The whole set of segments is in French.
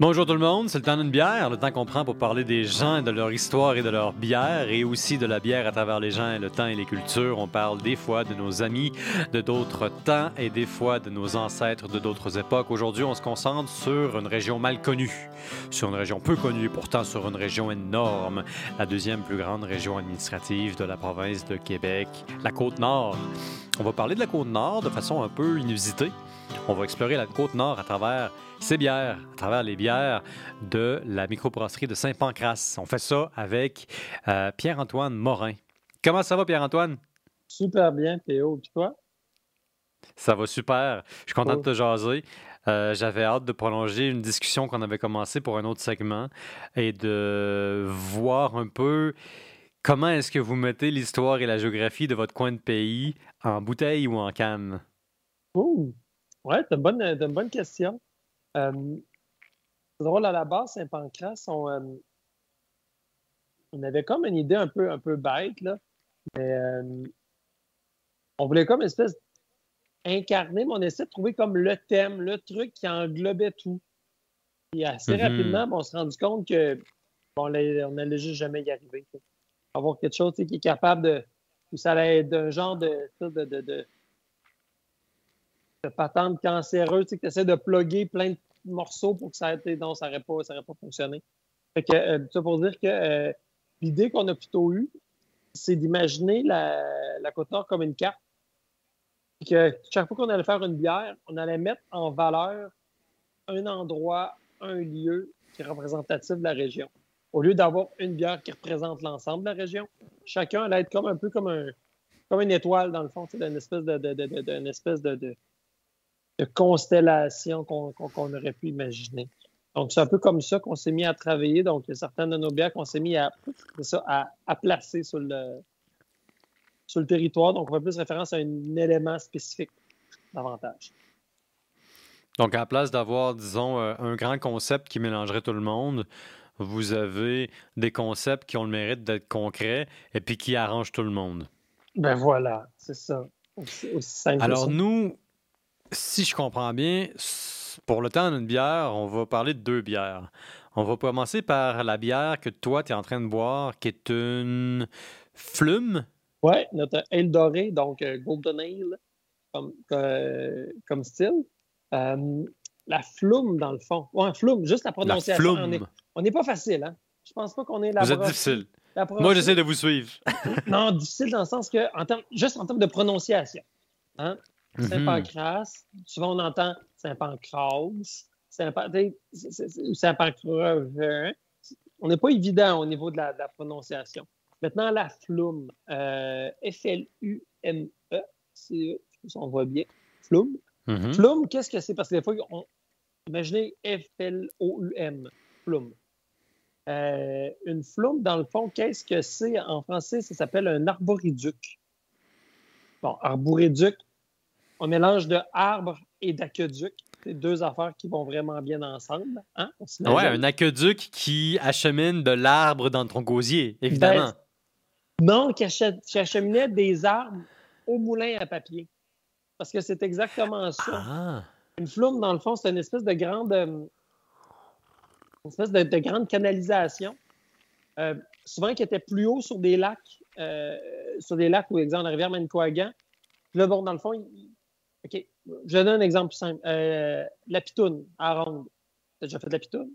Bonjour tout le monde, c'est le temps d'une bière, le temps qu'on prend pour parler des gens, de leur histoire et de leur bière, et aussi de la bière à travers les gens, le temps et les cultures. On parle des fois de nos amis de d'autres temps et des fois de nos ancêtres de d'autres époques. Aujourd'hui, on se concentre sur une région mal connue, sur une région peu connue, pourtant sur une région énorme, la deuxième plus grande région administrative de la province de Québec, la Côte-Nord. On va parler de la Côte-Nord de façon un peu inusitée. On va explorer la Côte-Nord à travers ses bières, à travers les bières de la microbrasserie de Saint-Pancras. On fait ça avec euh, Pierre-Antoine Morin. Comment ça va, Pierre-Antoine? Super bien, Théo. Et toi? Ça va super. Je suis content de te jaser. Euh, j'avais hâte de prolonger une discussion qu'on avait commencée pour un autre segment et de voir un peu comment est-ce que vous mettez l'histoire et la géographie de votre coin de pays en bouteille ou en canne. Oh, ouais, c'est une bonne, une bonne question. Euh, c'est drôle, à la base, Saint-Pancras, on, euh, on, avait comme une idée un peu, un peu bête, là, mais euh, on voulait comme une espèce incarner, mais on essaie de trouver comme le thème, le truc qui englobait tout. Et assez mm-hmm. rapidement, on s'est rendu compte que bon, on n'allait juste jamais y arriver. Avoir quelque chose qui est capable de. ça allait être un genre de, de, de de patente cancéreuse, tu sais, essaies de plugger plein de morceaux pour que ça ait non, ça n'aurait pas, pas fonctionné. Fait que, euh, ça pour dire que euh, l'idée qu'on a plutôt eue, c'est d'imaginer la, la Côte-Nord comme une carte. Que chaque fois qu'on allait faire une bière, on allait mettre en valeur un endroit, un lieu qui est représentatif de la région. Au lieu d'avoir une bière qui représente l'ensemble de la région, chacun allait être comme un peu comme un comme une étoile dans le fond, c'est une espèce de, de, de, espèce de, de constellations qu'on aurait pu imaginer. Donc, c'est un peu comme ça qu'on s'est mis à travailler. Donc, il y a certaines de nos bières qu'on s'est mis à, à, placer sur le, sur le territoire. Donc, on fait plus référence à un élément spécifique davantage. Donc, à la place d'avoir, disons, euh, un grand concept qui mélangerait tout le monde, vous avez des concepts qui ont le mérite d'être concrets et puis qui arrangent tout le monde. Ben voilà, c'est ça. Aussi, simple Alors, nous, si je comprends bien, pour le temps d'une bière, on va parler de deux bières. On va commencer par la bière que toi, tu es en train de boire, qui est une flume. Oui, notre aile dorée, donc euh, Golden Ale, comme, euh, comme style. Euh, la flume, dans le fond. Ouais, flume, juste la prononciation. on n'est pas facile, hein? Je pense pas qu'on est là. Vous êtes difficile. Moi, j'essaie de vous suivre. non, difficile dans le sens que, en juste en termes de prononciation. Hein? Mhm. Saint-Pancras. Souvent, on entend Saint-Pancras, Saint-Pancras. On n'est pas évident au niveau de la, prononciation. Maintenant, la flume, euh, F-L-U-M-E, si on voit bien, flume. Mhm. Flume, qu'est-ce que c'est? Parce que des fois, on... imaginez F-L-O-U-M, flume. Euh, une flume, dans le fond, qu'est-ce que c'est? En français, ça s'appelle un arboriduc. Bon, arboriduc, un mélange de arbre et d'aqueduc. C'est deux affaires qui vont vraiment bien ensemble. Hein? Oui, un aqueduc qui achemine de l'arbre dans ton gosier, évidemment. Ben, non, qui, acheminait des arbres au moulin à papier. Parce que c'est exactement ça. Ah. Une flume, dans le fond, c'est une espèce de grande, euh, une espèce de, grande canalisation. Euh, souvent qui était plus haut sur des lacs, euh, sur des lacs, ou exemple la rivière Manicouagan. là, bon, dans le fond, OK. Je donne un exemple simple. Euh, la pitoune à ronde. T'as déjà fait de la pitoune?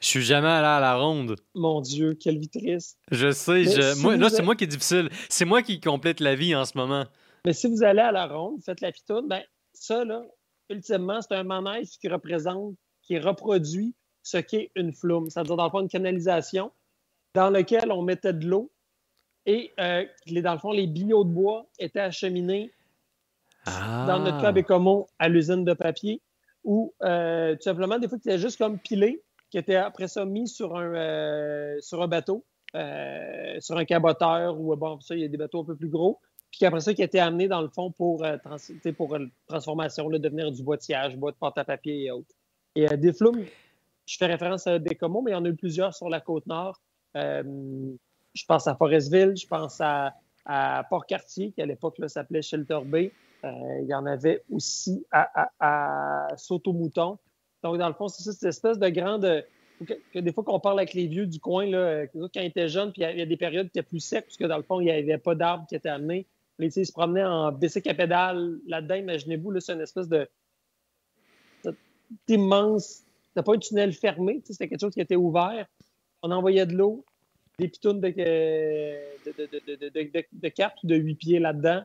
Je suis jamais allé à la ronde. Mon Dieu, quelle vie triste. Je sais. Je... moi, là, c'est moi qui est difficile. C'est moi qui complète la vie en ce moment. Mais si vous allez à la ronde, faites la pitoune, ben ça, là, ultimement, c'est un manège qui représente, qui reproduit ce qu'est une flume. C'est-à-dire, dans le fond, une canalisation dans laquelle on mettait de l'eau et, euh, dans le fond, les billots de bois étaient acheminés dans notre cas Bécomo à l'usine de papier, où euh, tout simplement, des fois, tu étais juste comme pilé, qui était après ça mis sur un, euh, sur un bateau, euh, sur un caboteur, ou bon, ça, il y a des bateaux un peu plus gros, puis après ça, qui était amené dans le fond pour, pour transformation, là, devenir du boîtiage, boîte de pâte à papier et autres. Et des flumes, je fais référence à Bécomo, mais il y en a eu plusieurs sur la côte nord. je pense à Forestville, je pense à, à Port-Cartier, qui à l'époque s'appelait Shelter Bay. Euh, il y en avait aussi à, à, Sautomouton. Donc, dans le fond, c'est ça, cette espèce de grande. Que, des fois qu'on parle avec les vieux du coin, là, quand ils étaient jeunes, puis il y a des périodes qui étaient plus secs, puisque dans le fond, il n'y avait pas d'arbres qui étaient amenés. Ils se promenaient en bicycle à pédale là-dedans. Imaginez-vous, c'est une espèce de immense. C'était pas un tunnel fermé, c'était quelque chose qui était ouvert. On envoyait de l'eau, des pitounes de, de, de, de, 4 ou de 8 pieds là-dedans.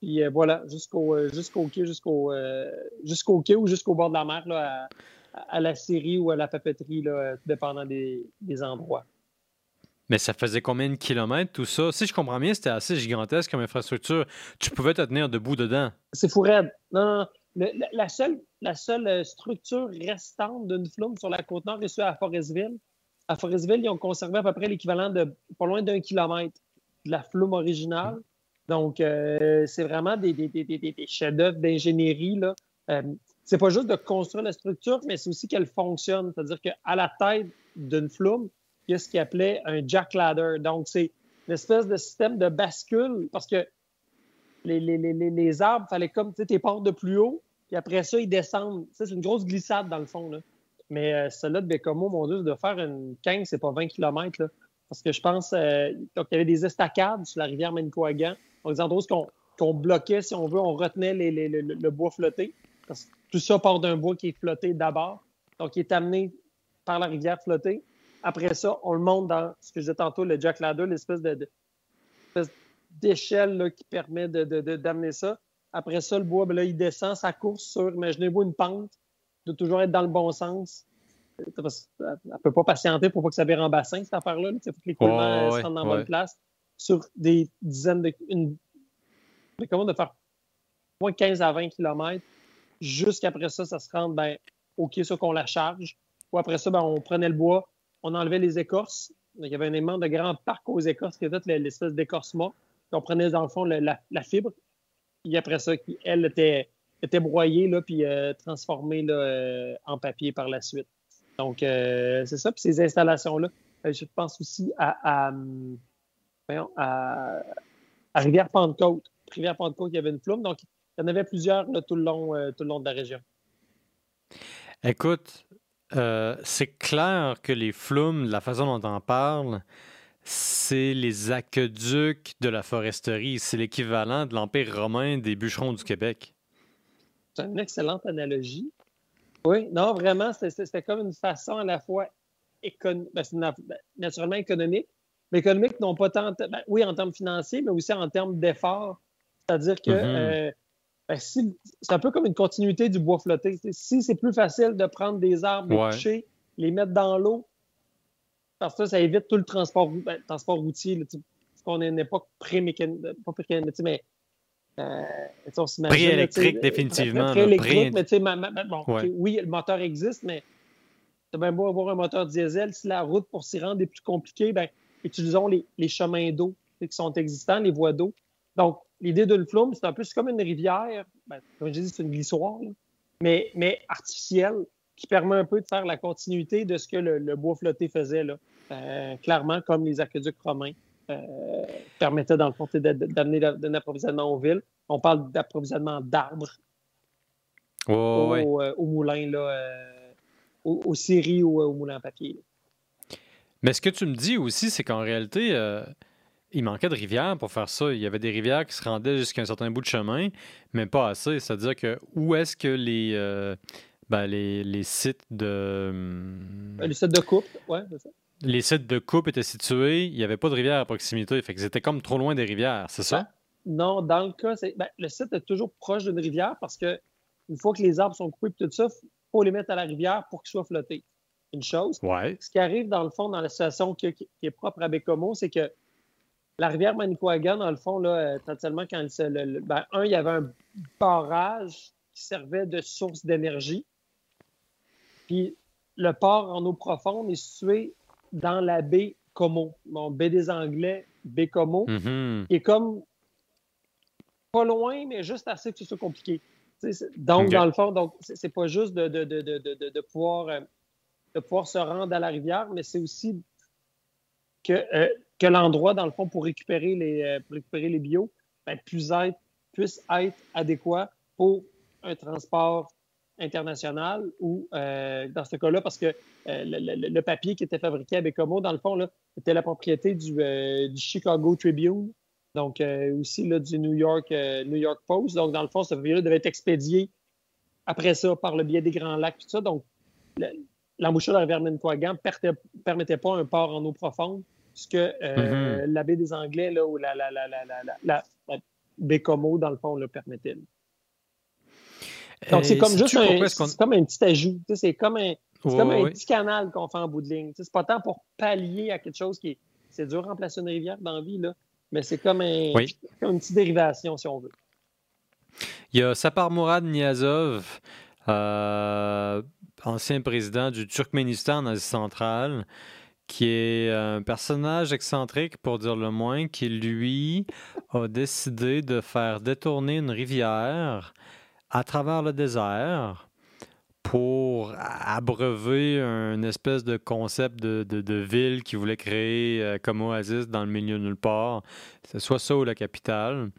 Puis euh, voilà, jusqu'au euh, jusqu'au quai, jusqu'au euh, jusqu'au quai ou jusqu'au bord de la mer, là, à, la scierie ou à la papeterie, là, dépendant des, des, endroits. Mais ça faisait combien de kilomètres tout ça? Si je comprends bien, c'était assez gigantesque comme infrastructure. Tu pouvais te tenir debout dedans. C'est fou raide. Non, non, la, seule, la seule structure restante d'une flume sur la côte nord est à Forestville. À Forestville, ils ont conservé à peu près l'équivalent de pas loin d'un kilomètre de la flume originale. Donc, euh, c'est vraiment des, des, des, des chefs-d'œuvre d'ingénierie. Euh, c'est pas juste de construire la structure, mais c'est aussi qu'elle fonctionne. C'est-à-dire qu'à la tête d'une flume, il y a ce qu'il appelait un jack ladder. Donc, c'est une espèce de système de bascule parce que les, les, les, les arbres, fallait comme, tu sais, tes portes de plus haut, puis après ça, ils descendent. c'est une grosse glissade dans le fond. Là. Mais euh, celle-là de Bécomo, mon Dieu, de faire une 15, c'est pas 20 km. Là. Parce que je pense, euh, donc, il y avait des estacades sur la rivière Manicouagan des endroits qu'on bloquait, si on veut, on retenait le, bois flotté. Parce que tout ça part d'un bois qui est flotté d'abord. Donc, il est amené par la rivière flottée. Après ça, on le monte dans ce que je disais tantôt, le jack ladder, l'espèce de, d'échelle qui permet d'amener ça. Après ça, le bois, ben là, il descend sa course sur, imaginez-vous, une pente, de toujours être dans le bon sens. Elle ne peut pas patienter pour pas que ça vire en bassin, cette affaire-là. Il faut que les coulements se rendent dans la bonne place sur des dizaines de. Une, comment de faire moins 15 à 20 km. Jusqu'après ça, ça se rend ben, OK, ça qu'on la charge. Ou après ça, ben, on prenait le bois, on enlevait les écorces. il y avait un aimant de grand parc aux écorces qui était l'espèce d'écorcement. On prenait dans le fond la, fibre. Puis après ça, elle était, était broyée là, puis euh, transformée là, euh, en papier par la suite. Donc, euh, c'est ça. Puis ces installations-là, je pense aussi à à, Rivière-Pentecôte. Rivière-Pentecôte, il y avait une flume. Donc, il y en avait plusieurs tout, le long, euh, tout le long de la région. Écoute, euh, c'est clair que les flumes, la façon dont on en parle, c'est les aqueducs de la foresterie. C'est l'équivalent de l'Empire romain des bûcherons du Québec. C'est une excellente analogie. Oui, non, vraiment, c'était comme une façon à la fois ben, naturellement économique, mais n'ont pas tant. Ben, oui, en termes financiers, mais aussi en termes d'efforts. C'est-à-dire que mm-hmm. euh, ben, c'est un peu comme une continuité du bois flotté. Si c'est plus facile de prendre des arbres et coucher, les mettre dans l'eau, parce que ça, évite tout le transport, ben, transport routier. parce qu'on est une époque pré-mécanique, pas pré-mécanique, mais euh, Pré-électrique, définitivement. Pré-électrique, mais tu sais, bon, oui, le moteur existe, mais c'est bien beau avoir un moteur diesel. Si la route pour s'y rendre est plus compliquée, ben, utilisons les, chemins d'eau qui sont existants, les voies d'eau. Donc, l'idée d'une flume, c'est un peu comme une rivière, ben, comme je dis, c'est une glissoire, mais, mais artificielle, qui permet un peu de faire la continuité de ce que le, bois flotté faisait, là. Euh, clairement, comme les aqueducs romains euh, permettaient, dans le fond, d'amener un approvisionnement aux villes. On parle d'approvisionnement d'arbres au, euh, au, moulin, là, aux, aux scieries ou au moulin à papier. Mais ce que tu me dis aussi, c'est qu'en réalité, euh, il manquait de rivières pour faire ça. Il y avait des rivières qui se rendaient jusqu'à un certain bout de chemin, mais pas assez. C'est-à-dire que où est-ce que les, euh, ben, les, les, sites de. Hmm, les sites de coupe, ouais, c'est ça. Les sites de coupe étaient situés, il n'y avait pas de rivière à proximité. Fait que c'était comme trop loin des rivières, c'est ça? Ben, non, dans le cas, ben, le site est toujours proche d'une rivière parce que une fois que les arbres sont coupés et tout ça, il faut les mettre à la rivière pour qu'ils soient flottés une chose. Ce qui arrive, dans le fond, dans la situation qui, est propre à Bécomo, c'est que la rivière Manicouagan, dans le fond, là, essentiellement, quand il, ben, un, il y avait un barrage qui servait de source d'énergie. Puis le port en eau profonde est situé dans la baie Como, bon, baie des Anglais, baie Como, mm-hmm. qui est comme pas loin, mais juste assez que ce soit compliqué. donc, dans le fond, donc c'est pas juste de, de, de, de pouvoir euh, de pouvoir se rendre à la rivière, mais c'est aussi que, euh, que l'endroit, dans le fond, pour récupérer les, euh, récupérer les bio, ben, puisse, être, puisse être adéquat pour un transport international ou dans ce cas-là, parce que le, papier qui était fabriqué à Bécomo, dans le fond, là, était la propriété du, du Chicago Tribune, donc aussi là, du New York, New York Post. Donc, dans le fond, ce papier-là devait être expédié après ça par le biais des Grands Lacs, tout ça. Donc, l'embouchure de la ne permettait pas un port en eau profonde, puisque euh, mm-hmm. la baie des Anglais là, ou la, la, la, la, Bécomo, dans le fond, le permettait. Donc, c'est comme juste un, comme un petit ajout. C'est comme un, comme un petit canal qu'on fait en bout de ligne. C'est pas tant pour pallier à quelque chose qui est. C'est dur de remplacer une rivière dans la vie, là, mais c'est comme, un, comme une petite dérivation, si on veut. Il y a Sapar Mourad Niazov, euh, ancien président du Turkménistan en Asie centrale, qui est un personnage excentrique, pour dire le moins, qui, lui, a décidé de faire détourner une rivière à travers le désert pour abreuver un espèce de concept de, ville qu'il voulait créer euh, comme oasis dans le milieu de nulle part, soit ça ou la capitale.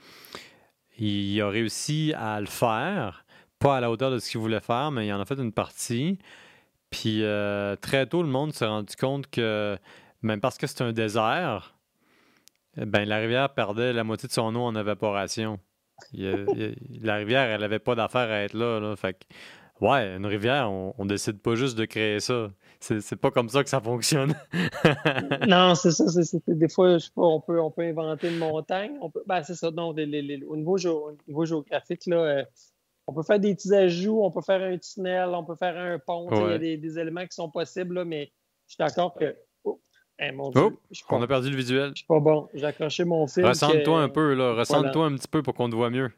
Il a réussi à le faire pas à la hauteur de ce qu'il voulait faire, mais il en a fait une partie. Puis euh, très tôt, le monde s'est rendu compte que, même parce que c'est un désert, ben, la rivière perdait la moitié de son eau en évaporation. la rivière, elle n'avait pas d'affaire à être là, Fait que, ouais, une rivière, on, on décide pas juste de créer ça. C'est pas comme ça que ça fonctionne. non, c'est ça. des fois, je sais pas, on peut, on peut inventer une montagne. On peut, ben, c'est ça. Non, au, niveau niveau géographique, là, euh, on peut faire des petits ajouts, on peut faire un tunnel, on peut faire un pont. Il y a des, éléments qui sont possibles, mais je suis d'accord que. Oh, oh on a perdu le visuel. Je suis pas bon. J'ai accroché mon fil. Ressente-toi un peu, là. Ressente-toi un petit peu pour qu'on te voit mieux.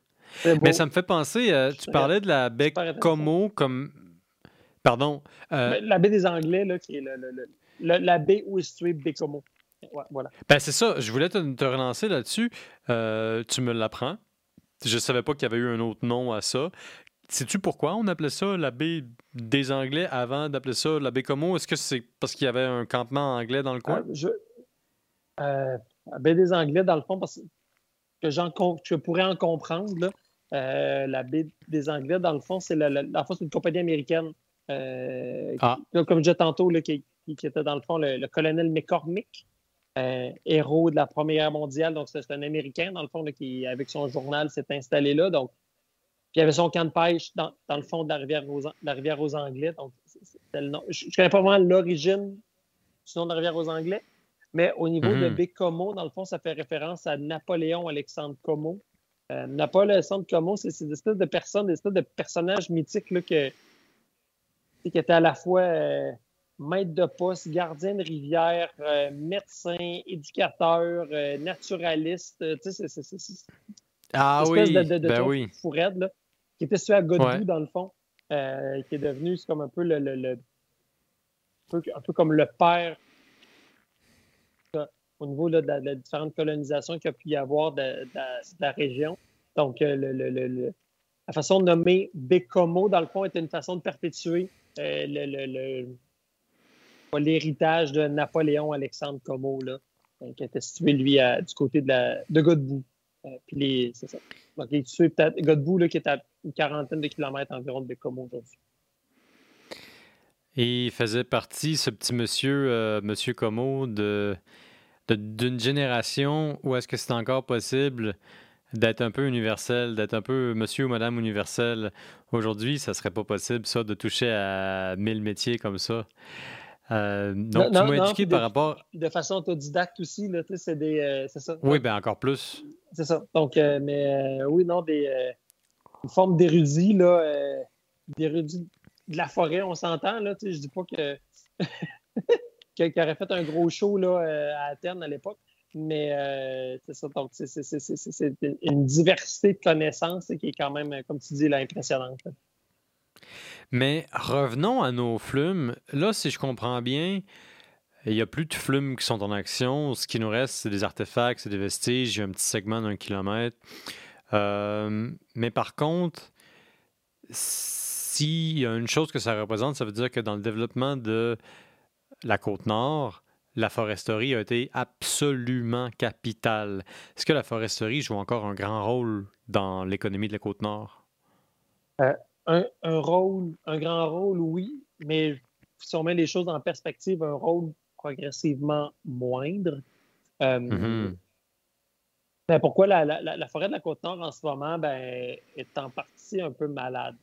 Mais ça me fait penser, euh, tu parlais de la baie Como comme. Pardon. Euh, ben, la baie des Anglais, là, qui est la baie où est située Bécomo. voilà. Ben, c'est ça. Je voulais te, relancer là-dessus. Euh, tu me l'apprends. Je ne savais pas qu'il y avait eu un autre nom à ça. Sais-tu pourquoi on appelait ça la baie des Anglais avant d'appeler ça la baie Como? Est-ce que c'est parce qu'il y avait un campement anglais dans le coin? Euh, je... Euh, la baie des Anglais, dans le fond, parce que je pourrais en comprendre, euh, la baie des Anglais, dans le fond, c'est la, une compagnie américaine. Ah. comme je disais tantôt, qui, était dans le fond le, colonel McCormick, euh, héros de la Première Guerre mondiale. Donc, c'est un Américain, dans le fond, qui, avec son journal, s'est installé là. Donc, puis il avait son camp de pêche dans, le fond de la rivière aux, la rivière aux Anglais. Donc, Je ne connais pas vraiment l'origine du nom de la rivière aux Anglais, mais au niveau de mhm. Bécomo, dans le fond, ça fait référence à Napoléon Alexandre Como. Euh, Napoléon Alexandre Como, c'est des espèces de personnes, des espèces de personnages mythiques là, que, qui étaient à la fois. Euh, maître de poste, gardien de rivière, euh, médecin, éducateur, euh, naturaliste. Euh, tu sais, c'est ah oui, de, de, de ben oui. là, qui était situé à Godbout, dans le fond, qui est devenu comme un peu le, le, un, peu, comme le père au niveau de, la, différentes colonisations qu'il y a pu y avoir de, la région. Donc, le, la façon de nommer Bécomo, dans le fond, était une façon de perpétuer le, l'héritage de Napoléon Alexandre Como, là, euh, qui était situé, lui, du côté de, de Godbout. Euh. Donc, il est peut-être Godbout, là, qui est à une quarantaine de kilomètres environ de Como aujourd'hui. Il faisait partie, ce petit monsieur, euh, monsieur Como, d'une génération où est-ce que c'est encore possible d'être un peu universel, d'être un peu monsieur ou madame universel. Aujourd'hui, ça serait pas possible, ça, de toucher à mille métiers comme ça. Euh, donc, tu m'as éduqué par rapport. De façon autodidacte aussi, là, c'est des. Euh, c'est ça. Oui, bien encore plus. C'est ça. Donc, euh, mais oui, non, des. une forme d'érudit, là. d'érudit de la forêt, on s'entend, là. Tu sais, je dis pas que. qu'il aurait fait un gros show, là, à Athènes à l'époque. Mais c'est ça. Donc, c'est une diversité de connaissances qui est quand même, comme tu dis, là, impressionnante. Mais revenons à nos flumes. Là, si je comprends bien, il n'y a plus de flumes qui sont en action. Ce qui nous reste, c'est des artefacts, c'est des vestiges. Il un petit segment d'un kilomètre. Euh, mais par contre, s'il y a une chose que ça représente, ça veut dire que dans le développement de la côte nord, la foresterie a été absolument capitale. Est-ce que la foresterie joue encore un grand rôle dans l'économie de la côte nord? Euh, un, rôle, un grand rôle, oui, mais si on met les choses en perspective, un rôle progressivement moindre. Euh, mm-hmm. ben, pourquoi la, forêt de la Côte-Nord en ce moment ben, est en partie un peu malade?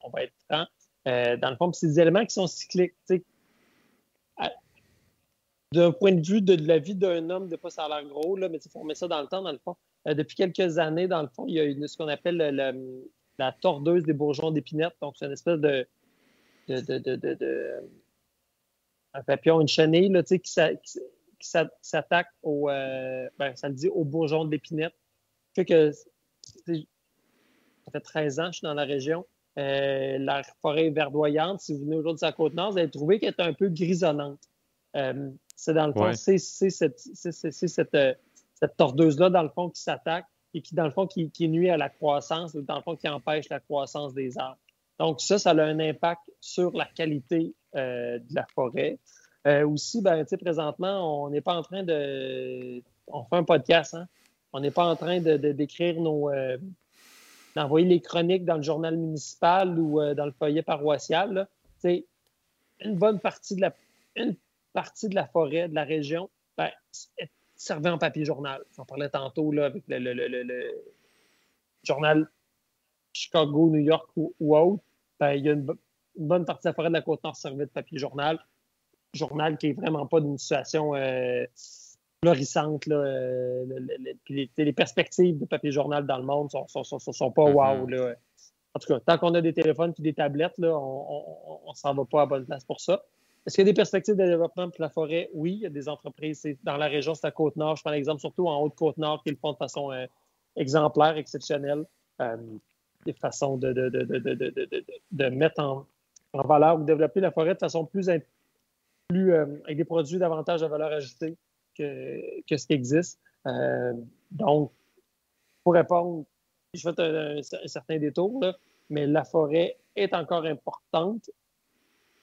On va être franc. Euh, dans le fond, c'est des éléments qui sont cycliques. D'un point de vue de, la vie d'un homme, de pas ça a l'air gros, là, mais il faut remettre ça dans le temps, dans le fond. Euh, depuis quelques années, dans le fond, il y a une, ce qu'on appelle la tordeuse des bourgeons d'épinette. Donc, c'est une espèce de, un papillon, une chenille là, qui, qui s'attaque au, euh, ben, ça le dit, aux bourgeons d'épinette. Fait que ça fait 13 ans que je suis dans la région. Euh, la forêt verdoyante, si vous venez aujourd'hui sur la côte nord, vous allez trouver qu'elle est un peu grisonnante. Euh, c'est dans le fond, c'est cette, cette tordeuse-là, dans le fond, qui s'attaque et qui, dans le fond, qui, nuit à la croissance ou dans le fond, qui empêche la croissance des arbres. Donc, ça, ça a un impact sur la qualité euh, de la forêt. Euh, aussi, ben, présentement, on n'est pas en train de. On fait un podcast, hein? On n'est pas en train d'écrire nos. Euh, d'envoyer les chroniques dans le journal municipal ou dans le foyer paroissial. C'est une bonne partie de la. Une partie de la forêt, de la région, ben, servait en papier journal. J'en parlais tantôt là, avec le, journal Chicago, New York ou, autre. Ben, il y a une, bonne partie de la forêt de la Côte-Nord servait de papier journal. Journal qui n'est vraiment pas d'une situation euh, florissante. Là, euh, les, perspectives de papier journal dans le monde ne sont, sont, pas mm-hmm. wow. Là. En tout cas, tant qu'on a des téléphones et des tablettes, là, on ne s'en va pas à bonne place pour ça. Est-ce qu'il y a des perspectives de développement pour la forêt? Oui, il y a des entreprises. Dans la région, c'est la Côte-Nord. Je prends l'exemple surtout en Haute-Côte-Nord qui le font de façon euh, exemplaire, exceptionnelle. Euh, des façons de, mettre en, valeur ou développer la forêt de façon plus, plus euh, avec des produits davantage de valeur ajoutée que, ce qui existe. donc, pour répondre, je fais un, certain détour, mais la forêt est encore importante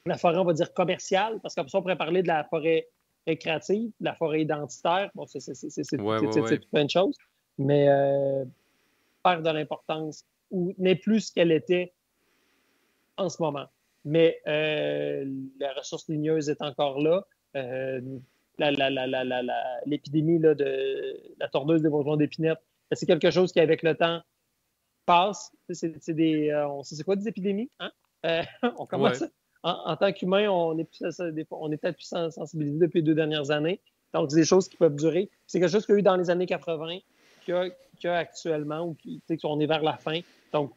la forêt, on va dire commerciale, parce qu'après ça, on pourrait parler de la forêt récréative, de la forêt identitaire. Bon, c'est plein de choses. Mais euh, perd de l'importance ou n'est plus ce qu'elle était en ce moment. Mais euh, la ressource ligneuse est encore là. Euh, l'épidémie de la tordeuse des bourgeons d'épinette, ben, c'est quelque chose qui, avec le temps, passe. C'est des, on sait c'est quoi des épidémies? Hein? on commence en, tant qu'humain, on est, on est peut-être plus sensibilisé depuis les deux dernières années. Donc, c'est des choses qui peuvent durer. C'est quelque chose qu'il y a eu dans les années 80, qu'il y, a, actuellement, ou qui, on est vers la fin. Donc,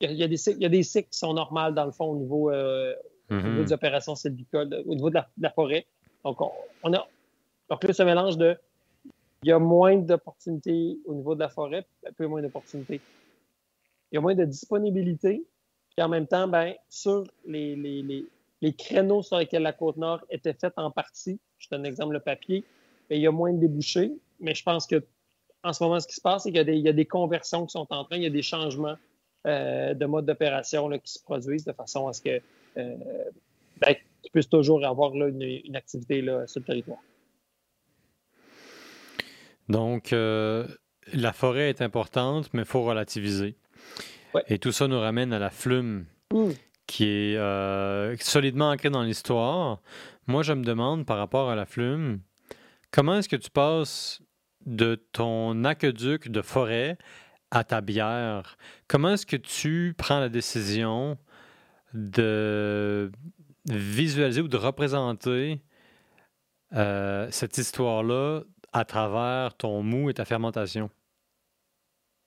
il y, a, des, il y, a, des, cycles qui sont normaux, dans le fond, au niveau, euh, mm-hmm. des opérations sylvicoles, au niveau de la, forêt. Donc, on, a. Donc là, ce mélange de. Il y a moins d'opportunités au niveau de la forêt, un peu moins d'opportunités. Il y a moins de disponibilité, puis en même temps, ben, sur les, les, les, créneaux sur lesquels la Côte-Nord était faite en partie, je donne un exemple, le papier, ben, il y a moins de débouchés, mais je pense que en ce moment, ce qui se passe, c'est qu'il y, y, a des conversions qui sont en train, il y a des changements euh, de mode d'opération qui se produisent de façon à ce que euh, ben, tu puisses toujours avoir là, une, activité là, sur le territoire. Donc, euh, la forêt est importante, mais il faut relativiser. Et tout ça nous ramène à la flume, mmh. qui est euh, solidement ancrée dans l'histoire. Moi, je me demande par rapport à la flume, comment est-ce que tu passes de ton aqueduc de forêt à ta bière? Comment est-ce que tu prends la décision de visualiser ou de représenter euh, cette histoire-là à travers ton mou et ta fermentation?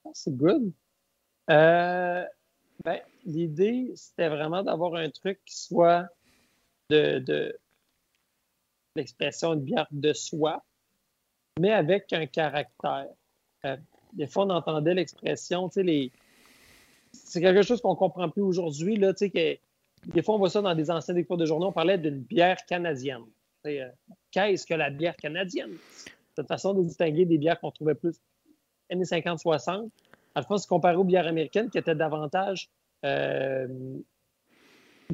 Ah, c'est good. Euh, ben, L'idée, c'était vraiment d'avoir un truc qui soit de, l'expression de bière de soi, mais avec un caractère. Euh, des fois, on entendait l'expression, c'est quelque chose qu'on comprend plus aujourd'hui, là, des fois, on voit ça dans des anciens cours de journaux, on parlait d'une bière canadienne. Euh, qu'est-ce que la bière canadienne? C'est une façon de distinguer des bières qu'on trouvait plus années 50-60 se comparer aux bières américaines qui étaient davantage euh,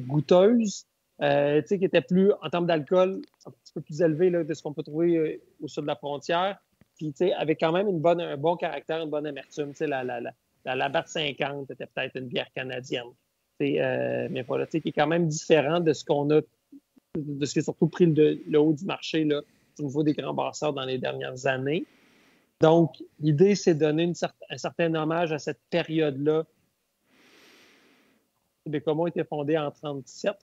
goûteuses, euh, qui étaient plus, en termes d'alcool, un petit peu plus élevées là, de ce qu'on peut trouver euh, au sud de la frontière, puis avec quand même une bonne, un bon caractère, une bonne amertume. La, la, la, la, 50 était peut-être une bière canadienne. mais voilà, qui est quand même différent de ce qu'on a, de ce qui a surtout pris le, haut du marché là, au niveau des grands brasseurs dans les dernières années. Donc, l'idée, c'est de donner un certain hommage à cette période-là. Bécomo a été fondé en 1937,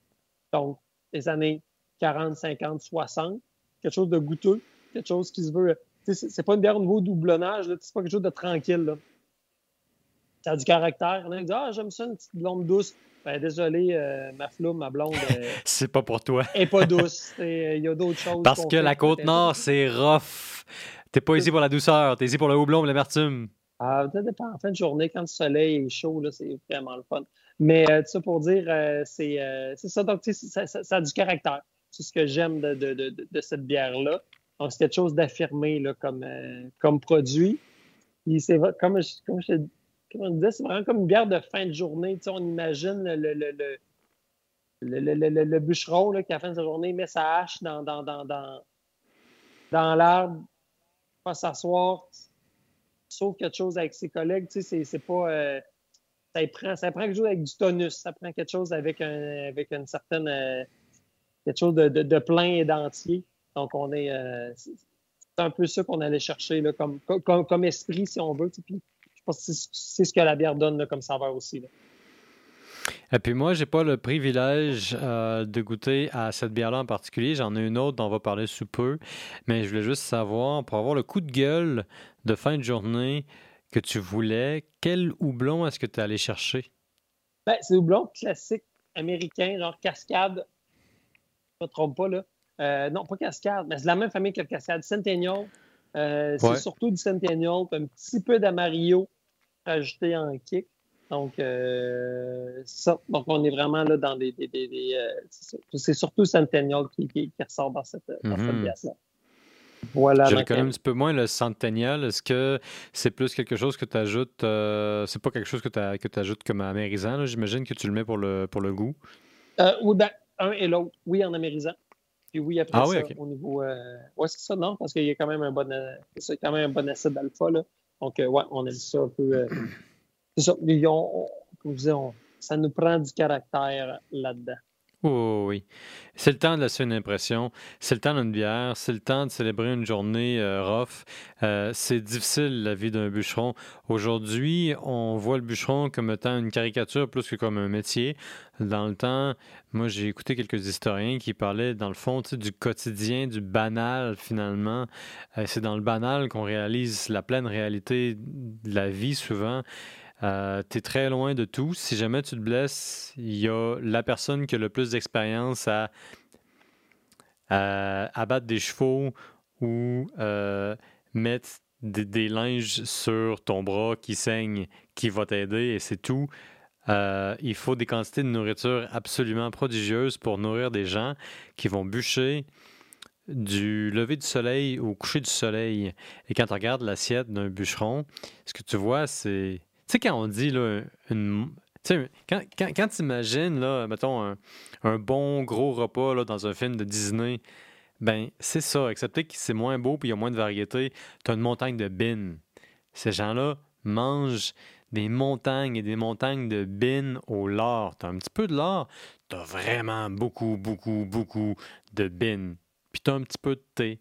donc les années 40, 50, 60. Quelque chose de goûteux, quelque chose qui se veut. C'est pas une bière au niveau doublonnage, c'est pas quelque chose de tranquille. Là. Ça a du caractère. On dit Ah, j'aime ça, une petite blonde douce. Ben, désolé, euh, ma floue, ma blonde. Euh, c'est pas pour toi. Est pas douce. Il y a d'autres choses. Parce que la Côte-Nord, c'est rough. T'es pas ici pour la douceur, t'es ici pour le houblon, l'amertume. Ah, ça dépend. En fin de journée, quand le soleil est chaud, c'est vraiment le fun. Mais euh, ça pour dire, euh, euh, c'est ça. Donc, ça, ça, ça, a du caractère. C'est ce que j'aime de, de, de, de, cette bière-là. Donc, c'est quelque chose d'affirmé comme, comme produit. c'est comme, comme, je, comme on disait, c'est vraiment comme une bière de fin de journée. Tu sais, on imagine le, le, le, le, le bûcheron là, qui, à la fin de sa journée, met sa hache dans, dans, dans, dans, dans l'arbre s'asseoir, sauf quelque chose avec ses collègues. Tu sais, c'est pas. Euh, ça, prend, ça prend quelque chose avec du tonus, ça prend quelque chose avec, un, avec une certaine. Euh, quelque chose de, de, plein et d'entier. Donc, on est. Euh, c'est un peu ça qu'on allait chercher là, comme, comme, comme, esprit, si on veut. Puis, je pense que c'est ce que la bière donne comme saveur aussi. Et puis moi, j'ai pas le privilège euh, de goûter à cette bière-là en particulier. J'en ai une autre dont on va parler sous peu. Mais je voulais juste savoir, pour avoir le coup de gueule de fin de journée que tu voulais, quel houblon est-ce que tu es allé chercher? Ben, c'est houblon classique américain, genre cascade. Je ne me trompe pas, là. Euh, non, pas cascade, mais c'est la même famille que le cascade. Centennial. Euh, c'est surtout du Centennial, un petit peu d'Amarillo ajouté en kick. Donc, euh, ça. Donc, on est vraiment là dans des. Euh, c'est surtout Centennial qui, qui, ressort dans cette, mm pièce-là. Voilà. Je connais un petit peu moins le Centennial. Est-ce que c'est plus quelque chose que tu ajoutes euh, C'est pas quelque chose que tu ajoutes comme amérisant. J'imagine que tu le mets pour le, pour le goût. ou ben, un et l'autre. Oui, en amérisant. Puis oui, après ah, ça, au niveau. ouais, c'est ça, non, parce qu'il y a quand même un bon, quand même un bon acide alpha. Là. Donc, ouais, on aime ça un peu ça, nous prend du caractère là-dedans. Oh, oui. C'est le temps de laisser une impression. C'est le temps d'une bière. C'est le temps de célébrer une journée euh, rough. Euh, c'est difficile, la vie d'un bûcheron. Aujourd'hui, on voit le bûcheron comme étant une caricature plus que comme un métier. Dans le temps, moi, j'ai écouté quelques historiens qui parlaient, dans le fond, du quotidien, du banal, finalement. Euh, c'est dans le banal qu'on réalise la pleine réalité de la vie, souvent. Euh, tu es très loin de tout. Si jamais tu te blesses, il y a la personne qui a le plus d'expérience à, abattre des chevaux ou euh, mettre des, linges sur ton bras qui saigne, qui va t'aider et c'est tout. Euh, il faut des quantités de nourriture absolument prodigieuses pour nourrir des gens qui vont bûcher du lever du soleil au coucher du soleil. Et quand tu regardes l'assiette d'un bûcheron, ce que tu vois, c'est sais, quand on dit, là, une. quand, quand, quand tu imagines, là, mettons, un, bon gros repas là, dans un film de Disney, ben, c'est ça. Excepté que c'est moins beau puis il y a moins de variété. Tu as une montagne de bines. Ces gens-là mangent des montagnes et des montagnes de bines au lard. Tu as un petit peu de lard, tu as vraiment beaucoup, beaucoup, beaucoup de bines. Puis tu as un petit peu de thé,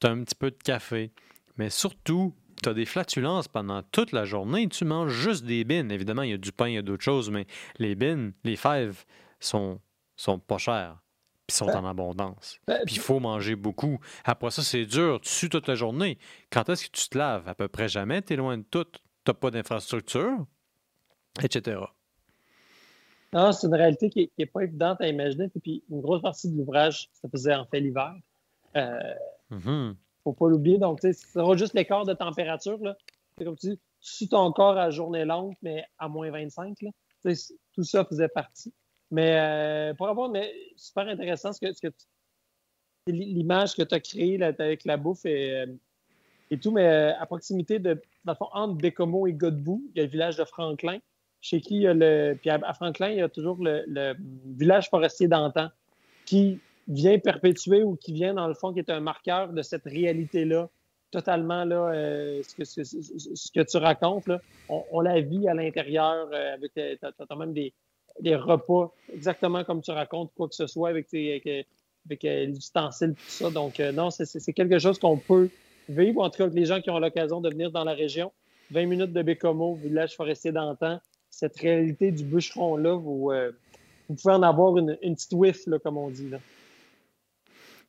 tu as un petit peu de café. Mais surtout, tu as des flatulences pendant toute la journée, tu manges juste des bines. Évidemment, il y a du pain, il y a d'autres choses, mais les bines, les fèves sont, sont pas chères, puis sont ben, en abondance. Ben, puis il faut manger beaucoup. Après ça, c'est dur, tu sues toute la journée. Quand est-ce que tu te laves? À peu près jamais, tu es loin de tout. Tu n'as pas d'infrastructure, etc. Non, c'est une réalité qui n'est pas évidente à imaginer. Puis une grosse partie de l'ouvrage, ça faisait en fait l'hiver. Euh, mm-hmm faut pas l'oublier. Donc, ce sera juste l'écart de température. Là. Comme tu dis, sous ton corps à journée longue, mais à moins 25. Là. Tout ça faisait partie. Mais euh, pour avoir, mais super intéressant ce que, ce que l'image que tu as créée avec la bouffe et, euh, et tout, mais euh, à proximité de, dans le fond, entre Bécomo et Godbout, il y a le village de Franklin, chez qui il y a le. Puis à, Franklin, il y a toujours le village forestier d'antan qui vient perpétuer ou qui vient, dans le fond, qui est un marqueur de cette réalité-là, totalement, là, euh, ce, que, ce, que, tu racontes, là, on, la vit à l'intérieur, euh, avec, euh, t'as, même des, les repas, exactement comme tu racontes quoi que ce soit avec, avec, avec l'ustensile, tout ça. Donc, non, c'est quelque chose qu'on peut vivre, en tout cas, les gens qui ont l'occasion de venir dans la région. 20 minutes de Bécomo, village forestier d'antan, cette réalité du bûcheron-là, vous, euh, vous, pouvez en avoir une, petite whiff, là, comme on dit. Là.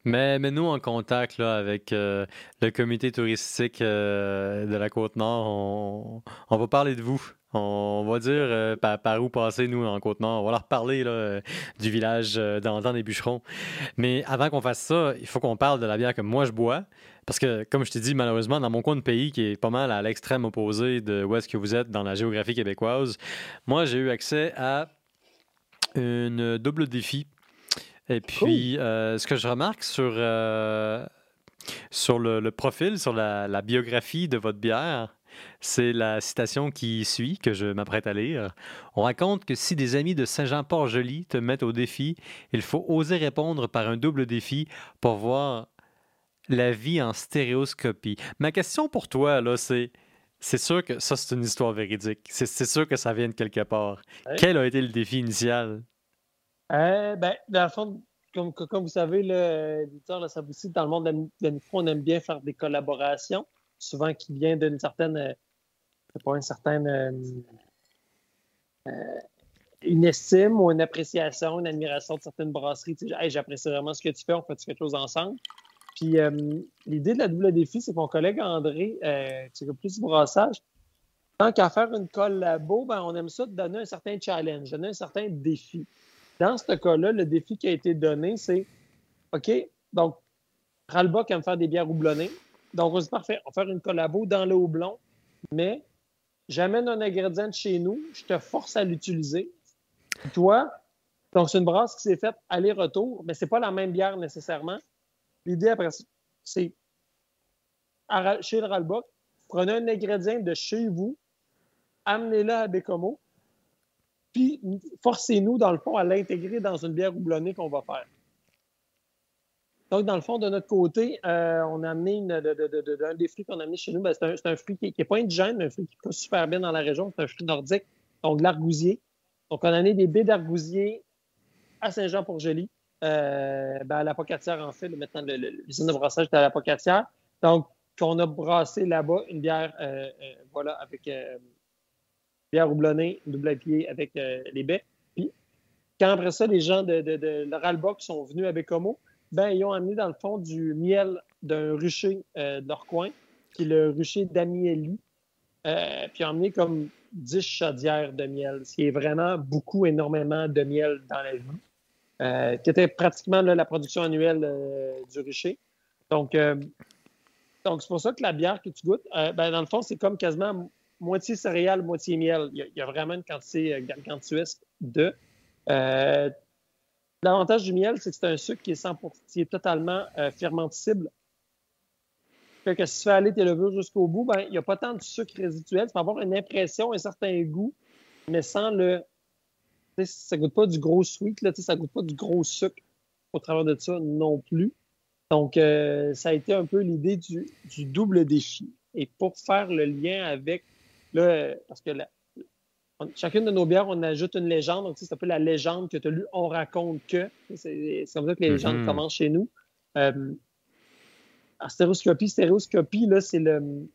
Mais, mais nous, en contact là, avec euh, le comité touristique euh, de la Côte-Nord, on, on, va parler de vous. On va dire par, où passer, nous, en Côte-Nord. On va leur parler là, du village d'Antan des Bûcherons. Mais avant qu'on fasse ça, il faut qu'on parle de la bière que moi je bois. Parce que, comme je t'ai dit, malheureusement, dans mon coin de pays, qui est pas mal à l'extrême opposé de où est-ce que vous êtes dans la géographie québécoise, moi, j'ai eu accès à une double défi. Et puis, euh, ce que je remarque sur, euh, sur le, profil, sur la, biographie de votre bière, c'est la citation qui suit, que je m'apprête à lire. On raconte que si des amis de Saint-Jean-Port-Joli te mettent au défi, il faut oser répondre par un double défi pour voir la vie en stéréoscopie. Ma question pour toi, là, c'est. C'est sûr que ça, c'est une histoire véridique. C'est sûr que ça vient de quelque part. Quel a été le défi initial? Euh, ben, dans le fond, comme, comme vous savez, l'éditeur de aussi dans le monde de la micro, on aime bien faire des collaborations, souvent qui viennent d'une certaine. Euh, pas une certaine. Euh, euh, une estime ou une appréciation, une admiration de certaines brasseries. Tu sais, j'apprécie vraiment ce que tu fais, on fait quelque chose ensemble? Puis euh, l'idée de la double défi, c'est que mon collègue André, euh, qui plus du brassage, tant qu'à faire une collabo, ben, on aime ça de donner un certain challenge, donner un certain défi. Dans ce cas-là, le défi qui a été donné, c'est OK, donc, Ralba aime faire des bières houblonnées. Donc, on dit parfait, on va faire une collabo dans le houblon, mais j'amène un ingrédient de chez nous, je te force à l'utiliser. Toi, donc, c'est une brasse qui s'est faite aller-retour, mais ce n'est pas la même bière nécessairement. L'idée après, c'est chez le Ralbock, prenez un ingrédient de chez vous, amenez-le à Bécomo, puis forcez-nous, dans le fond, à l'intégrer dans une bière houblonnée qu'on va faire. Donc, dans le fond, de notre côté, euh, on a amené un des fruits qu'on a amené chez nous. Ben, c'est, un, fruit qui n'est pas indigène, un fruit qui pousse super bien dans la région. C'est un fruit nordique, donc l'argousier. Donc, on a amené des baies d'argousier à Saint-Jean-pour-Joli. Euh, ben, à la Pocatière, en fait. maintenant, l'usine de brassage est à la Pocatière. Donc, qu'on a brassé là-bas une bière, euh, euh, voilà, avec bière houblonnée, double pied avec les baies. Puis, quand après ça, les gens de, de, de sont venus à Bécomo, ben, ils ont amené dans le fond du miel d'un rucher coin, qui est le rucher d'Amieli. puis ils ont amené comme 10 chaudières de miel, ce qui est vraiment beaucoup, énormément de miel dans la vie. Euh, qui était pratiquement la production annuelle euh, du rucher. Donc, euh, donc c'est pour ça que la bière que tu goûtes, ben, dans le fond, c'est comme quasiment moitié céréales, moitié miel. Il y a, vraiment une quantité gargantuesque de. L'avantage du miel, c'est que c'est un sucre qui est, 100%, qui est totalement fermenticible. Fait que si tu fais aller tes levures jusqu'au bout, ben, il n'y a pas tant de sucre résiduel. Tu vas avoir une impression, un certain goût, mais sans le ça goûte pas du gros sweet, là, ça goûte pas du gros sucre au travers de ça non plus. Donc, euh, ça a été un peu l'idée du, double défi. Et pour faire le lien avec, là, parce que chacune de nos bières, on ajoute une légende. Donc, c'est un peu la légende que tu as lue, on raconte que. C'est comme ça que les légendes mm-hmm. commencent chez nous. Euh, stéréoscopie, stéréoscopie, là, c'est le.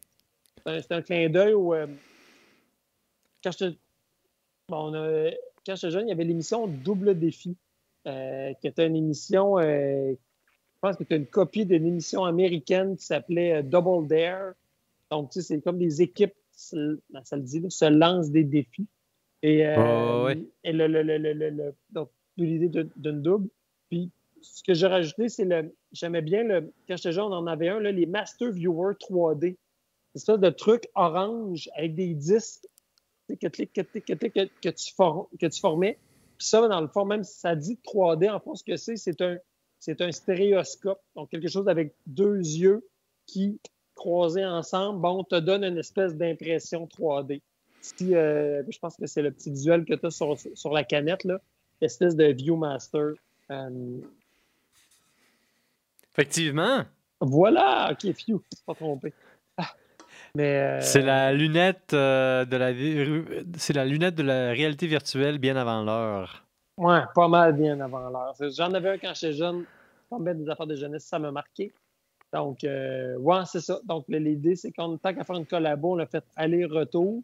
C'est un, clin d'œil où. Euh, quand je te. Bon, jeune, il y avait l'émission Double Défi, euh, qui était une émission, euh, je pense que c'était une copie d'une émission américaine qui s'appelait Double Dare. Donc, tu sais, c'est comme des équipes, ben, ça le dit, se lancent des défis. Et, et le, le, le, donc, l'idée d'une double. Puis, ce que j'ai rajouté, c'est le. J'aimais bien le. Quand j'étais jeune, on en avait un, là, les Master Viewer 3D. C'est ça de truc orange avec des disques que, tu, que tu formais. Puis ça, dans le fond, même si ça dit 3D, en fond, ce que c'est, c'est un, c'est un stéréoscope. Donc, quelque chose avec deux yeux qui, croisés ensemble, bon, te donne une espèce d'impression 3D. Euh, je pense que c'est le petit visuel que tu as sur, sur, la canette, là, espèce de Viewmaster. Euh... Effectivement. Voilà, ok, View, c'est pas trompé. Mais, C'est la lunette de la c'est la lunette de la réalité virtuelle bien avant l'heure. Ouais, pas mal bien avant l'heure. J'en avais un quand j'étais jeune, mettre des affaires de jeunesse, ça m'a marqué. Donc, euh, ouais, c'est ça. Donc, l'idée, c'est qu'en tant qu'à faire une collabo, on l'a fait aller-retour.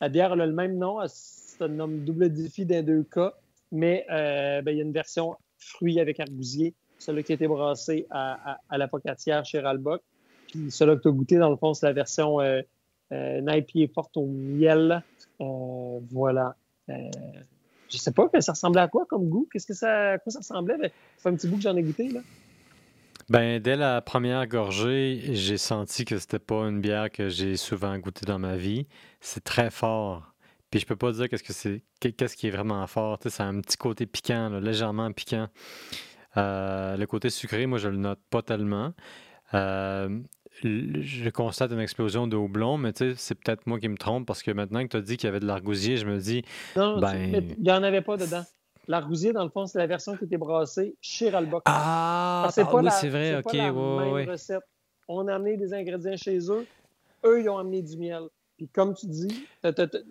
La bière, elle a le même nom. C'est un nom double défi dans deux cas. Mais euh, ben, il y a une version fruits avec arbousier, celle qui a été brassée à, la pocatière chez Ralbock. Puis celle que tu as goûté, dans le fond, c'est la version euh, euh forte au miel. Euh, voilà. je sais pas, ça ressemblait à quoi comme goût? Qu'est-ce que ça, ça ressemblait? Ça fait un petit bout que j'en ai goûté, là. Ben, dès la première gorgée, j'ai senti que c'était pas une bière que j'ai souvent goûtée dans ma vie. C'est très fort. Puis je peux pas dire qu'est-ce que c'est, qu'est-ce qui est vraiment fort. Tu sais, un petit côté piquant, légèrement piquant. Euh, le côté sucré, moi, je le note pas tellement. Euh, je constate une explosion de houblon, mais tu sais, c'est peut-être moi qui me trompe parce que maintenant que tu as dit qu'il y avait de l'argousier, je me dis. Non, ben... il n'y en avait pas dedans. L'argousier, dans le fond, c'est la version qui était brassée chez Ralbock. Ah, c'est ah oui, c'est vrai, ok. Pas la même recette. On a amené des ingrédients chez eux. Eux, ils ont amené du miel. Puis comme tu dis,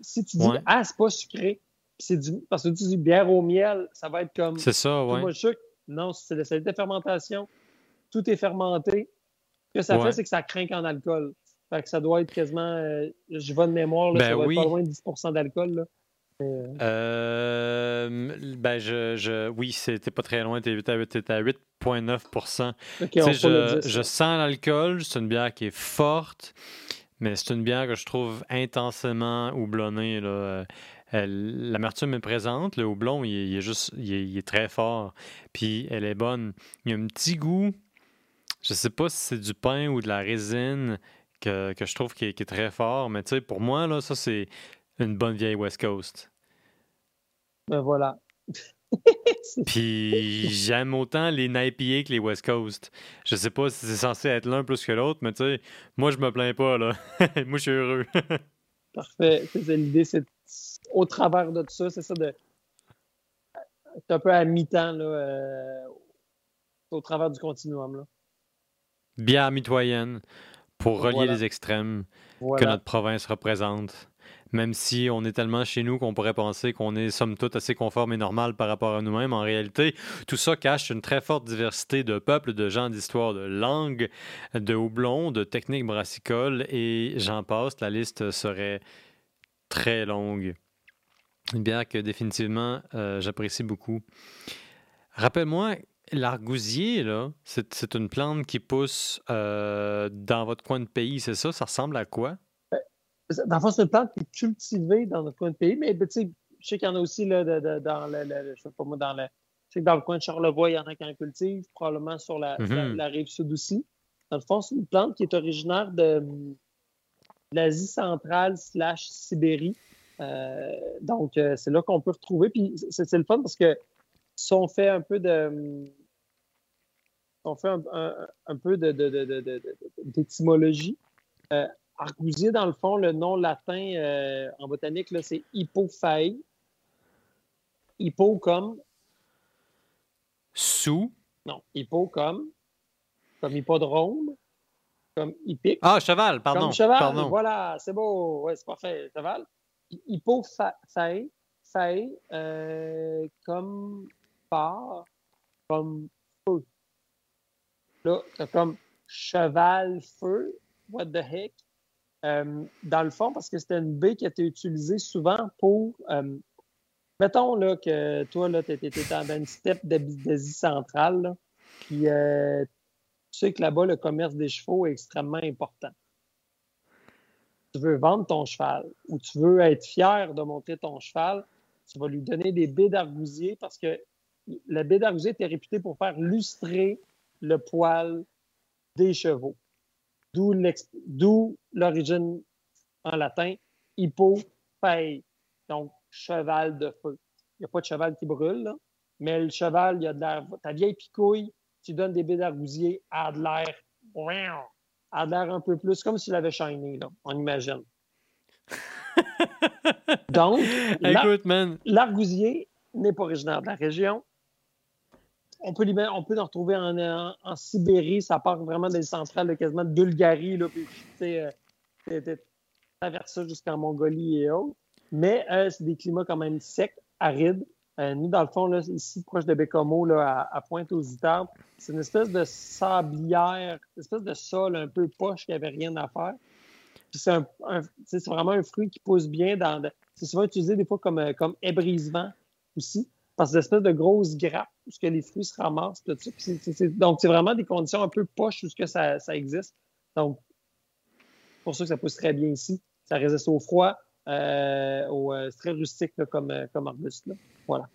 si tu dis, ah, c'est pas sucré, c'est du, parce que tu dis bière au miel, ça va être comme. C'est ça, ouais. Non, c'est la de fermentation. Tout est fermenté. Ce que ça fait, c'est que ça craint en alcool. Fait que ça doit être quasiment, euh, je vais de mémoire, là, ben ça doit être pas loin de 10% d'alcool. Euh, ben, je, je, oui, c'était pas très loin. Étais à 8,9 je, je, sens l'alcool. C'est une bière qui est forte, mais c'est une bière que je trouve intensément houblonnée. Là. L'amertume est présente. Le houblon, il, est juste il est, très fort. Puis elle est bonne. Il y a un petit goût. Je sais pas si c'est du pain ou de la résine que, que je trouve qui est, qui est, très fort. Mais tu sais, pour moi, là, ça, c'est une bonne vieille West Coast. Ben voilà. Puis j'aime autant les NIPA que les West Coast. Je sais pas si c'est censé être l'un plus que l'autre, mais tu sais, moi je me plains pas là. moi je suis heureux. Parfait. L'idée, c'est au travers de tout ça, c'est ça de. C'est un peu à mi-temps là, euh, au travers du continuum. Là. Bière mitoyenne pour relier les extrêmes que notre province représente même si on est tellement chez nous qu'on pourrait penser qu'on est somme toute assez conforme et normal par rapport à nous-mêmes, en réalité, tout ça cache une très forte diversité de peuples, de gens, d'histoire, de langues, de houblons, de techniques brassicoles, et j'en passe, la liste serait très longue. Une bière que définitivement euh, j'apprécie beaucoup. Rappelle-moi, l'argousier, là, c'est une plante qui pousse euh, dans votre coin de pays, c'est ça? Ça ressemble à quoi? Dans le fond, c'est une plante qui est cultivée dans notre coin de pays, mais ben, je sais qu'il y en a aussi là, dans le, je sais pas moi, dans le, dans le coin de Charlevoix, il y en a qui en cultivent, probablement sur la, mm-hmm. rive sud aussi. Dans le fond, c'est une plante qui est originaire de, l'Asie centrale slash Sibérie. Euh, donc, euh, c'est là qu'on peut retrouver. Puis, c'est le fun parce que si on fait un peu de. On fait un, peu d'étymologie. Euh, Argousier, dans le fond, le nom latin euh, en botanique, c'est hypophae. Hypo comme. Sous. Non, hypo comme. Comme hippodrome. Comme hippique. Ah, cheval, pardon. Comme cheval, voilà, c'est beau. Oui, c'est parfait, cheval. Hypophae. Fae, euh, comme phare, comme feu. Là, comme cheval-feu. What the heck? Euh, dans le fond, parce que c'était une baie qui été utilisée souvent pour. Euh, mettons là, que toi, tu étais dans une steppe d'Asie centrale, puis euh, tu sais que là-bas, le commerce des chevaux est extrêmement important. Tu veux vendre ton cheval ou tu veux être fier de montrer ton cheval, tu vas lui donner des baies d'argousier parce que la baie d'argousier était réputée pour faire lustrer le poil des chevaux. D'où l'origine en latin, hippo donc cheval de feu. Il n'y a pas de cheval qui brûle, mais le cheval, il y a de l'air. Ta vieille picouille, tu donnes des baies d'argousier, a de l'air. a de l'air un peu plus comme s'il avait shiny, là, on imagine. donc, l'argousier n'est pas originaire de la région on peut, en retrouver en, Sibérie. Ça part vraiment des centrales, quasiment de Bulgarie. Là, puis, euh, traverse ça jusqu'en Mongolie et autres. Mais euh, c'est des climats quand même secs, arides. Euh, nous, dans le fond, là, ici, proche de Bécomo, là, à, Pointe-aux-Itarbes, c'est une espèce de sablière, une espèce de sol un peu poche qui n'avait rien à faire. c'est, vraiment un fruit qui pousse bien dans. c'est souvent utilisé des fois comme, euh, comme ébrisement aussi, parce que c'est une espèce de grosse grappe où que les fruits se ramassent. Tout ça. donc, c'est vraiment des conditions un peu poches où que ça, ça existe. Donc, pour ça que ça pousse très bien ici. Ça résiste au froid, euh, au, euh, très rustique comme, euh, comme arbuste. Voilà.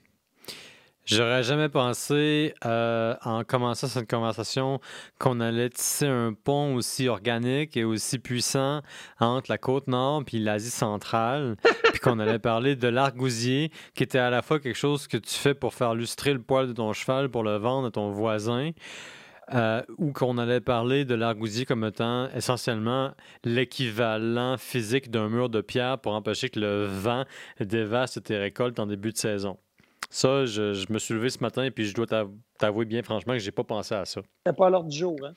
J'aurais jamais pensé, en commençant cette conversation, qu'on allait tisser un pont aussi organique et aussi puissant entre la côte nord et l'Asie centrale, puis qu'on allait parler de l'argousier, qui était à la fois quelque chose que tu fais pour faire lustrer le poil de ton cheval pour le vendre à ton voisin, euh, ou qu'on allait parler de l'argousier comme étant essentiellement l'équivalent physique d'un mur de pierre pour empêcher que le vent dévaste tes récoltes en début de saison. Ça, je, me suis levé ce matin et puis je dois t'avouer bien franchement que j'ai pas pensé à ça. C'était pas à l'ordre du jour, hein?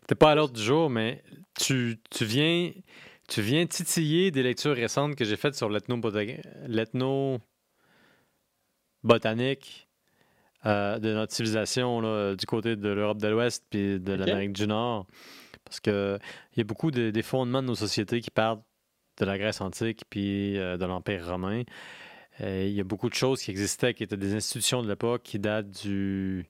C'était pas à l'ordre du jour, mais tu, tu, viens, tu viens titiller des lectures récentes que j'ai faites sur l'ethno-botanique euh, de notre civilisation du côté de l'Europe de l'Ouest puis de l'Amérique du Nord. Parce qu'il y a beaucoup de, des fondements de nos sociétés qui partent de la Grèce antique puis euh, de l'Empire romain. Il y a beaucoup de choses qui existaient, qui étaient des institutions de l'époque, qui datent du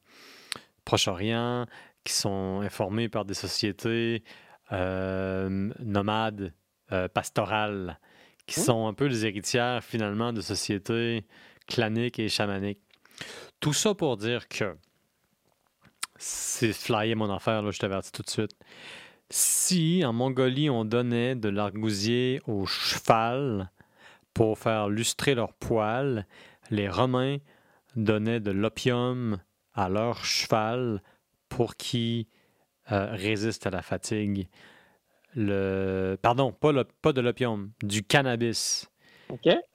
Proche-Orient, qui sont informées par des sociétés euh, nomades, pastorales, qui sont un peu les héritières finalement de sociétés claniques et chamaniques. Tout ça pour dire que c'est flyer mon affaire, là, je t'avertis tout de suite. Si en Mongolie on donnait de l'argousier au cheval pour faire lustrer leurs poils, les Romains donnaient de l'opium à leur cheval pour qu'il euh, résiste à la fatigue. Le... Pardon, pas, pas de l'opium, du cannabis.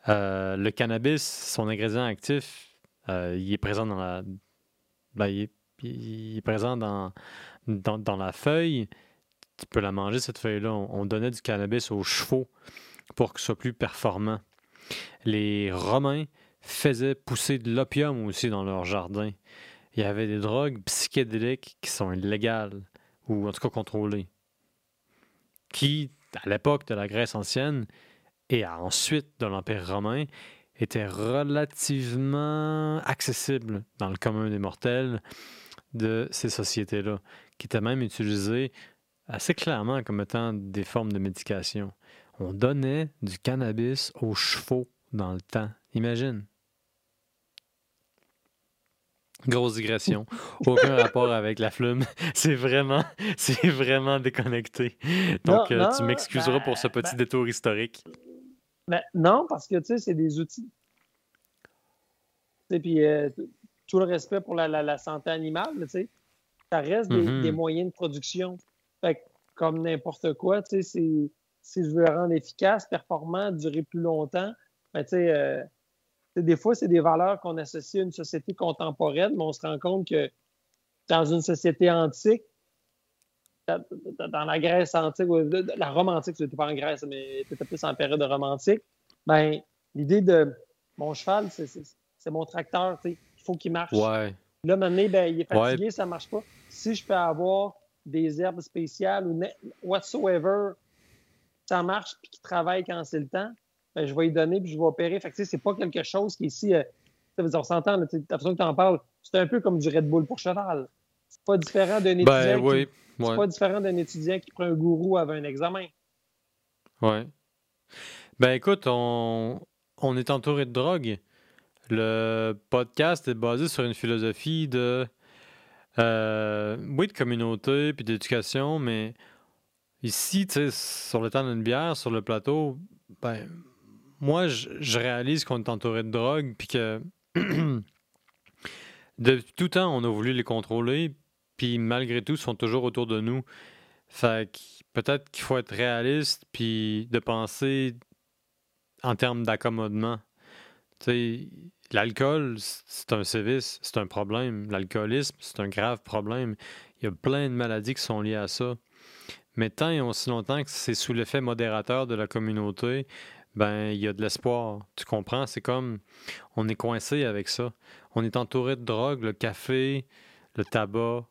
Euh, le cannabis, son ingrédient actif, euh, il est présent dans la. Ben, il, est, présent dans, dans, la feuille. Tu peux la manger, cette feuille-là. On, donnait du cannabis aux chevaux pour que ce soit plus performant. Les Romains faisaient pousser de l'opium aussi dans leur jardin. Il y avait des drogues psychédéliques qui sont illégales, ou en tout cas contrôlées, qui, à l'époque de la Grèce ancienne et ensuite de l'Empire romain, était relativement accessible dans le commun des mortels de ces sociétés-là, qui étaient même utilisées assez clairement comme étant des formes de médication. On donnait du cannabis aux chevaux dans le temps. Imagine. Grosse digression. Aucun rapport avec la flume. C'est vraiment, c'est vraiment déconnecté. Donc, euh, tu m'excuseras pour ce ben, petit ben détour historique. Mais non, parce que tu sais, c'est des outils. Puis euh, tout le respect pour la, santé animale, tu sais, ça reste mm-hmm. des, moyens de production. Fait comme n'importe quoi, tu sais, si je veux le rendre efficace, performant, durer plus longtemps, ben, tu sais, euh, des fois, c'est des valeurs qu'on associe à une société contemporaine, mais on se rend compte que dans une société antique, dans la Grèce antique, la Rome antique, c'était pas en Grèce, mais peut-être plus en période romantique, ben, l'idée de mon cheval, c'est mon tracteur, il faut qu'il marche. Ouais. Là, maintenant, ben, il est fatigué, ça ne marche pas. Si je peux avoir des herbes spéciales ou whatsoever, ça marche puis qu'il travaille quand c'est le temps, ben, je vais lui donner puis je vais opérer. Fait que, c'est pas quelque chose qui ici, euh, on s'entend, la façon que tu en parles, c'est un peu comme du Red Bull pour cheval. C'est pas différent d'un ben, étudiant. qui, c'est pas différent d'un étudiant qui prend un gourou avant un examen. Oui. Ben écoute, on, on est entouré de drogue. Le podcast est basé sur une philosophie de euh, oui, de communauté puis d'éducation, mais ici, tu sais, sur le temps d'une bière, sur le plateau, ben moi, je, réalise qu'on est entouré de drogue, puis que depuis tout temps, on a voulu les contrôler, puis malgré tout, ils sont toujours autour de nous. Fait peut-être qu'il faut être réaliste, puis de penser en termes d'accommodement. L'alcool, c'est un sévice, c'est un problème. L'alcoolisme, c'est un grave problème. Il y a plein de maladies qui sont liées à ça. Mais tant et aussi longtemps que c'est sous l'effet modérateur de la communauté, ben il y a de l'espoir. Tu comprends? C'est comme on est coincé avec ça. On est entouré de drogue, le café, le tabac,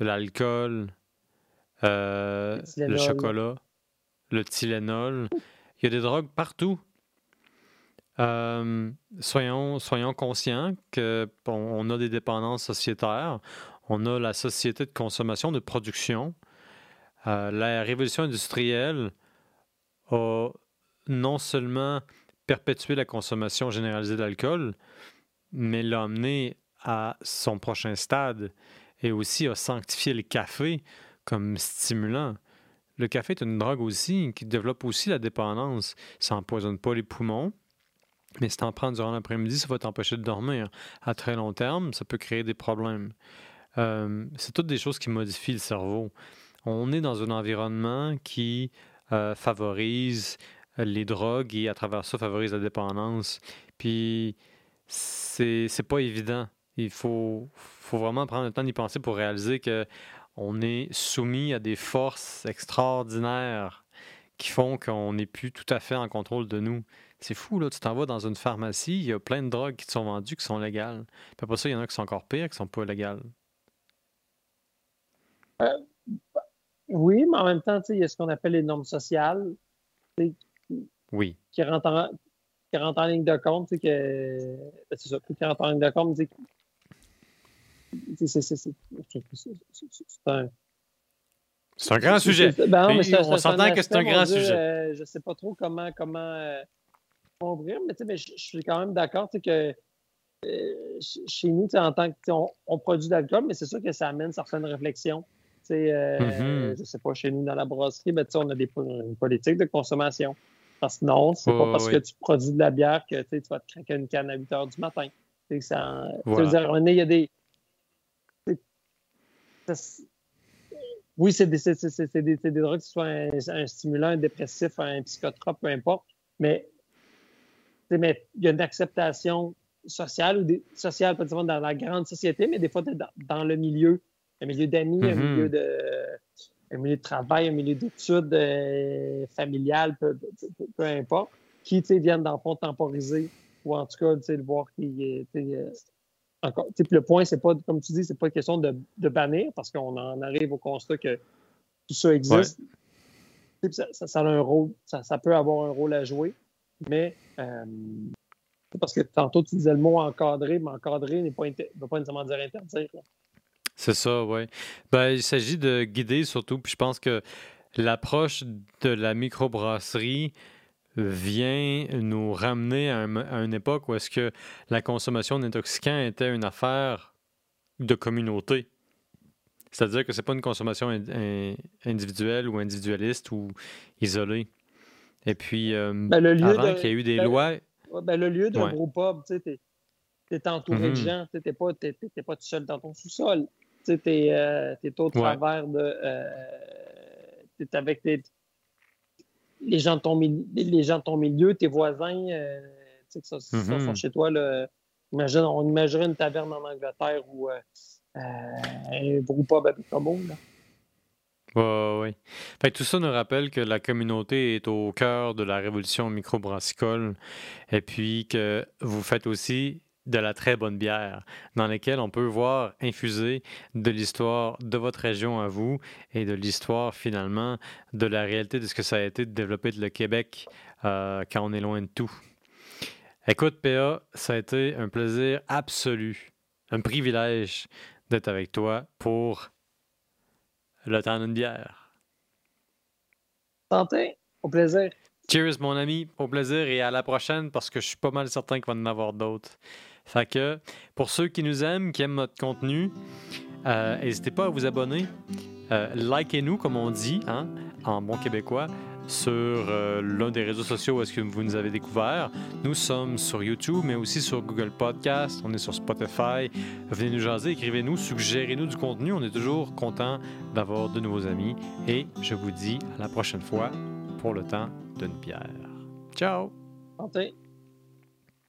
l'alcool, euh, le, chocolat, le Tylenol. Il y a des drogues partout. Euh, soyons, soyons conscients qu'on a des dépendances sociétaires. On a la société de consommation, de production. Euh, la révolution industrielle a non seulement perpétué la consommation généralisée d'alcool, mais l'a amené à son prochain stade et aussi a sanctifié le café comme stimulant. Le café est une drogue aussi qui développe aussi la dépendance. Ça n'empoisonne pas les poumons, mais si tu en prends durant l'après-midi, ça va t'empêcher de dormir. À très long terme, ça peut créer des problèmes. Euh, c'est toutes des choses qui modifient le cerveau. On est dans un environnement qui euh, favorise les drogues et à travers ça favorise la dépendance. Puis c'est, c'est pas évident. Il faut, faut vraiment prendre le temps d'y penser pour réaliser que on est soumis à des forces extraordinaires qui font qu'on n'est plus tout à fait en contrôle de nous. C'est fou, là. Tu t'en vas dans une pharmacie, il y a plein de drogues qui te sont vendues qui sont légales. Puis après ça, il y en a qui sont encore pires, qui sont pas légales. Euh, oui, mais en même temps, il y a ce qu'on appelle les normes sociales. Oui. Qui rentrent en, qui rentrent en ligne de compte, que. Ben, c'est ça, qui rentrent en ligne de compte, c'est un. C'est un grand sujet. Ben on s'entend que c'est un grand sujet. Euh, je ne sais pas trop comment, comment euh, ouvrir, mais, mais je, suis quand même d'accord que euh, chez nous, en tant que on, produit de l'alcool, mais c'est sûr que ça amène certaines réflexions. Mm-hmm. Je ne sais pas, chez nous, dans la brasserie, ben, on a des, une politique de consommation. Parce que non, c'est n'est pas parce que tu produis de la bière que tu vas te craquer une canne à 8 h du matin. Ça, dire, il y a des, oui, c'est des, des, des, drogues qui soient un, stimulant, un dépressif, un psychotrope, peu importe, mais, mais il y a une acceptation sociale, ou des, sociale, pas dans la grande société, mais des fois dans, dans le milieu, un milieu d'amis, un mm-hmm. milieu de un milieu de travail, un milieu d'études euh, familiales, peu, importe, qui viennent dans le fond temporiser ou en tout cas le voir qui est encore, le point, c'est pas, comme tu dis, c'est pas une question de, bannir parce qu'on en arrive au constat que tout ça existe. Ça, a un rôle, ça, peut avoir un rôle à jouer, mais euh, parce que tantôt tu disais le mot encadrer, mais encadrer ne veut pas nécessairement dire interdire. C'est ça, oui. Ben, il s'agit de guider surtout, puis je pense que l'approche de la microbrasserie, vient nous ramener à, une époque où est-ce que la consommation d'intoxicants était une affaire de communauté. C'est-à-dire que c'est pas une consommation individuelle ou individualiste ou isolée. Et puis, euh, ben, avant qu'il y ait eu des ben, lois... Ben, le lieu d'un gros pub, tu sais, t'es entouré de mm-hmm. gens, tu n'es pas, pas, tout seul dans ton sous-sol. Tu es, euh, au travers de... Euh, tu es avec tes, les gens de ton, les gens de ton milieu, tes voisins, euh, tu sais, que ça, mm-hmm. sont chez toi. Là, imagine, on imaginerait une taverne en Angleterre ou euh, euh, un groupe à Como. Oui, oui. Fait tout ça nous rappelle que la communauté est au cœur de la révolution microbrassicole et puis que vous faites aussi de la très bonne bière, dans laquelle on peut voir infuser de l'histoire de votre région à vous et de l'histoire finalement de la réalité de ce que ça a été de développer le Québec euh, quand on est loin de tout. Écoute, PA, ça a été un plaisir absolu, un privilège d'être avec toi pour le temps d'une bière. Santé, au plaisir. Cheers, mon ami, au plaisir et à la prochaine parce que je suis pas mal certain qu'il va en avoir d'autres. Fait que pour ceux qui nous aiment, qui aiment notre contenu, euh, n'hésitez pas à vous abonner. Euh, likez-nous, comme on dit, hein, en bon québécois, sur euh, l'un des réseaux sociaux où est-ce que vous nous avez découvert. Nous sommes sur YouTube, mais aussi sur Google Podcast. On est sur Spotify. Venez nous jaser, écrivez-nous, suggérez-nous du contenu. On est toujours content d'avoir de nouveaux amis. Et je vous dis à la prochaine fois pour le temps d'une pierre. Ciao! Santé!